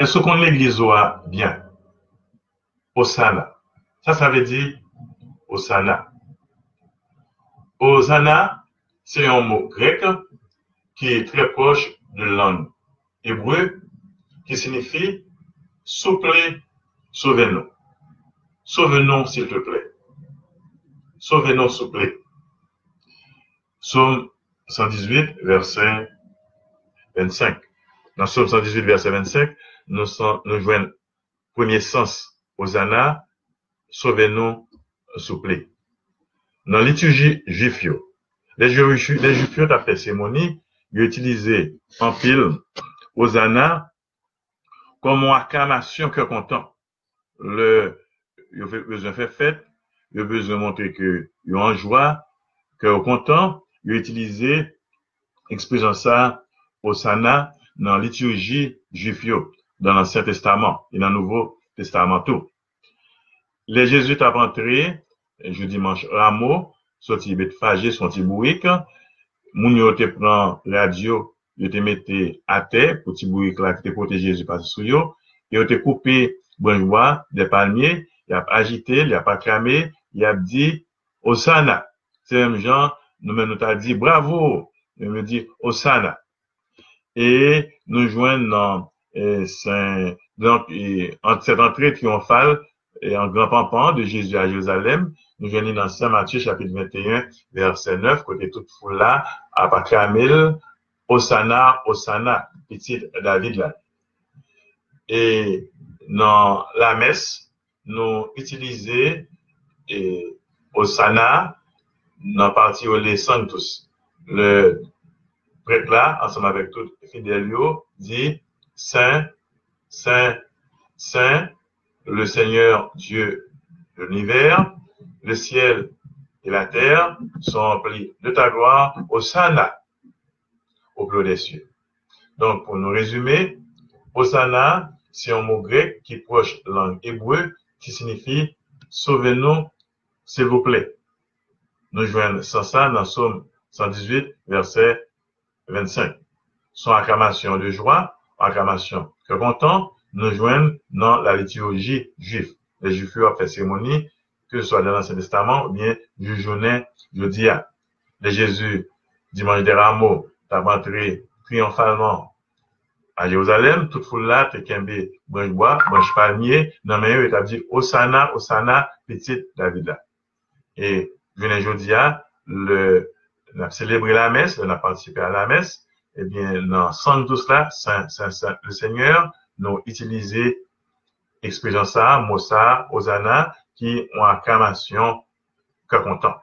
Est-ce qu'on l'église bien? Osana. Ça, ça veut dire Osana. Osana, c'est un mot grec qui est très proche de la langue hébreu qui signifie souple, sauvez-nous. Sauvez-nous, s'il te plaît. Sauvez-nous, s'il te plaît. Psaume 118, verset 25. Dans Psaume 118, verset 25, nous, nous joignons premier sens, Hosanna, sauvez-nous, plaît. Dans liturgie juif, les juifs, les juifs après cérémonie, ils utilisaient en pile Hosanna comme une acclamation que content. Le, ils ont besoin de faire fête, ils ont besoin de montrer que ils ont en joie, que content, ils ont utilisé expression ça Hosanna dans liturgie juif dans l'Ancien Testament et dans le Nouveau Testament tout. Les Jésuites ont entré, je dimanche, rameau, sorti Betfagé, sorti Bouik, moun te radio, yo te mette à terre, pour ti bouik la qui te protège Jésus par sou yo, yo te coupé bonjoua, des palmiers, il a agité, il a pas clamé, il a dit, Osana. C'est même gens, nous nous a dit, bravo, il me dit, Osana. Et nous joignons euh, donc, entre cette entrée triomphale, et en grand pampant de Jésus à Jérusalem, nous venons dans Saint Matthieu chapitre 21, verset 9, côté toute foule là, à Camille, Osana, Osana, petit David là. Et dans la messe, nous utilisons et Osana dans partie où les tous. Le prêtre là, ensemble avec tout fidèles, dit Saint, Saint, Saint, le Seigneur Dieu l'univers, le ciel et la terre sont remplis de ta gloire, au sana, au plus des cieux. Donc, pour nous résumer, Hosanna, c'est un mot grec qui proche langue hébreu, qui signifie sauvez-nous, s'il vous plaît. Nous joignons sans ça dans Somme 118, verset 25. Son acclamation de joie, acclamation que content, nous joignons dans la liturgie juive. Les juifs ont fait cérémonie, que ce soit dans l'Ancien Testament ou bien du journée jeudi. Jésus, dimanche des rameaux, t'as rentré triomphalement à Jérusalem, toute foule là, t'es kembe branche bois, branche palmier, dans mais et t'as dit, Osana, Osana, petit David. Et, jeudi jodia, le, on a célébré la messe, on a participé à la messe, eh bien, dans, sans tout cela, le Seigneur nous utilisé expérience ça, Mossa, Osana, qui ont acclamation qu'à content.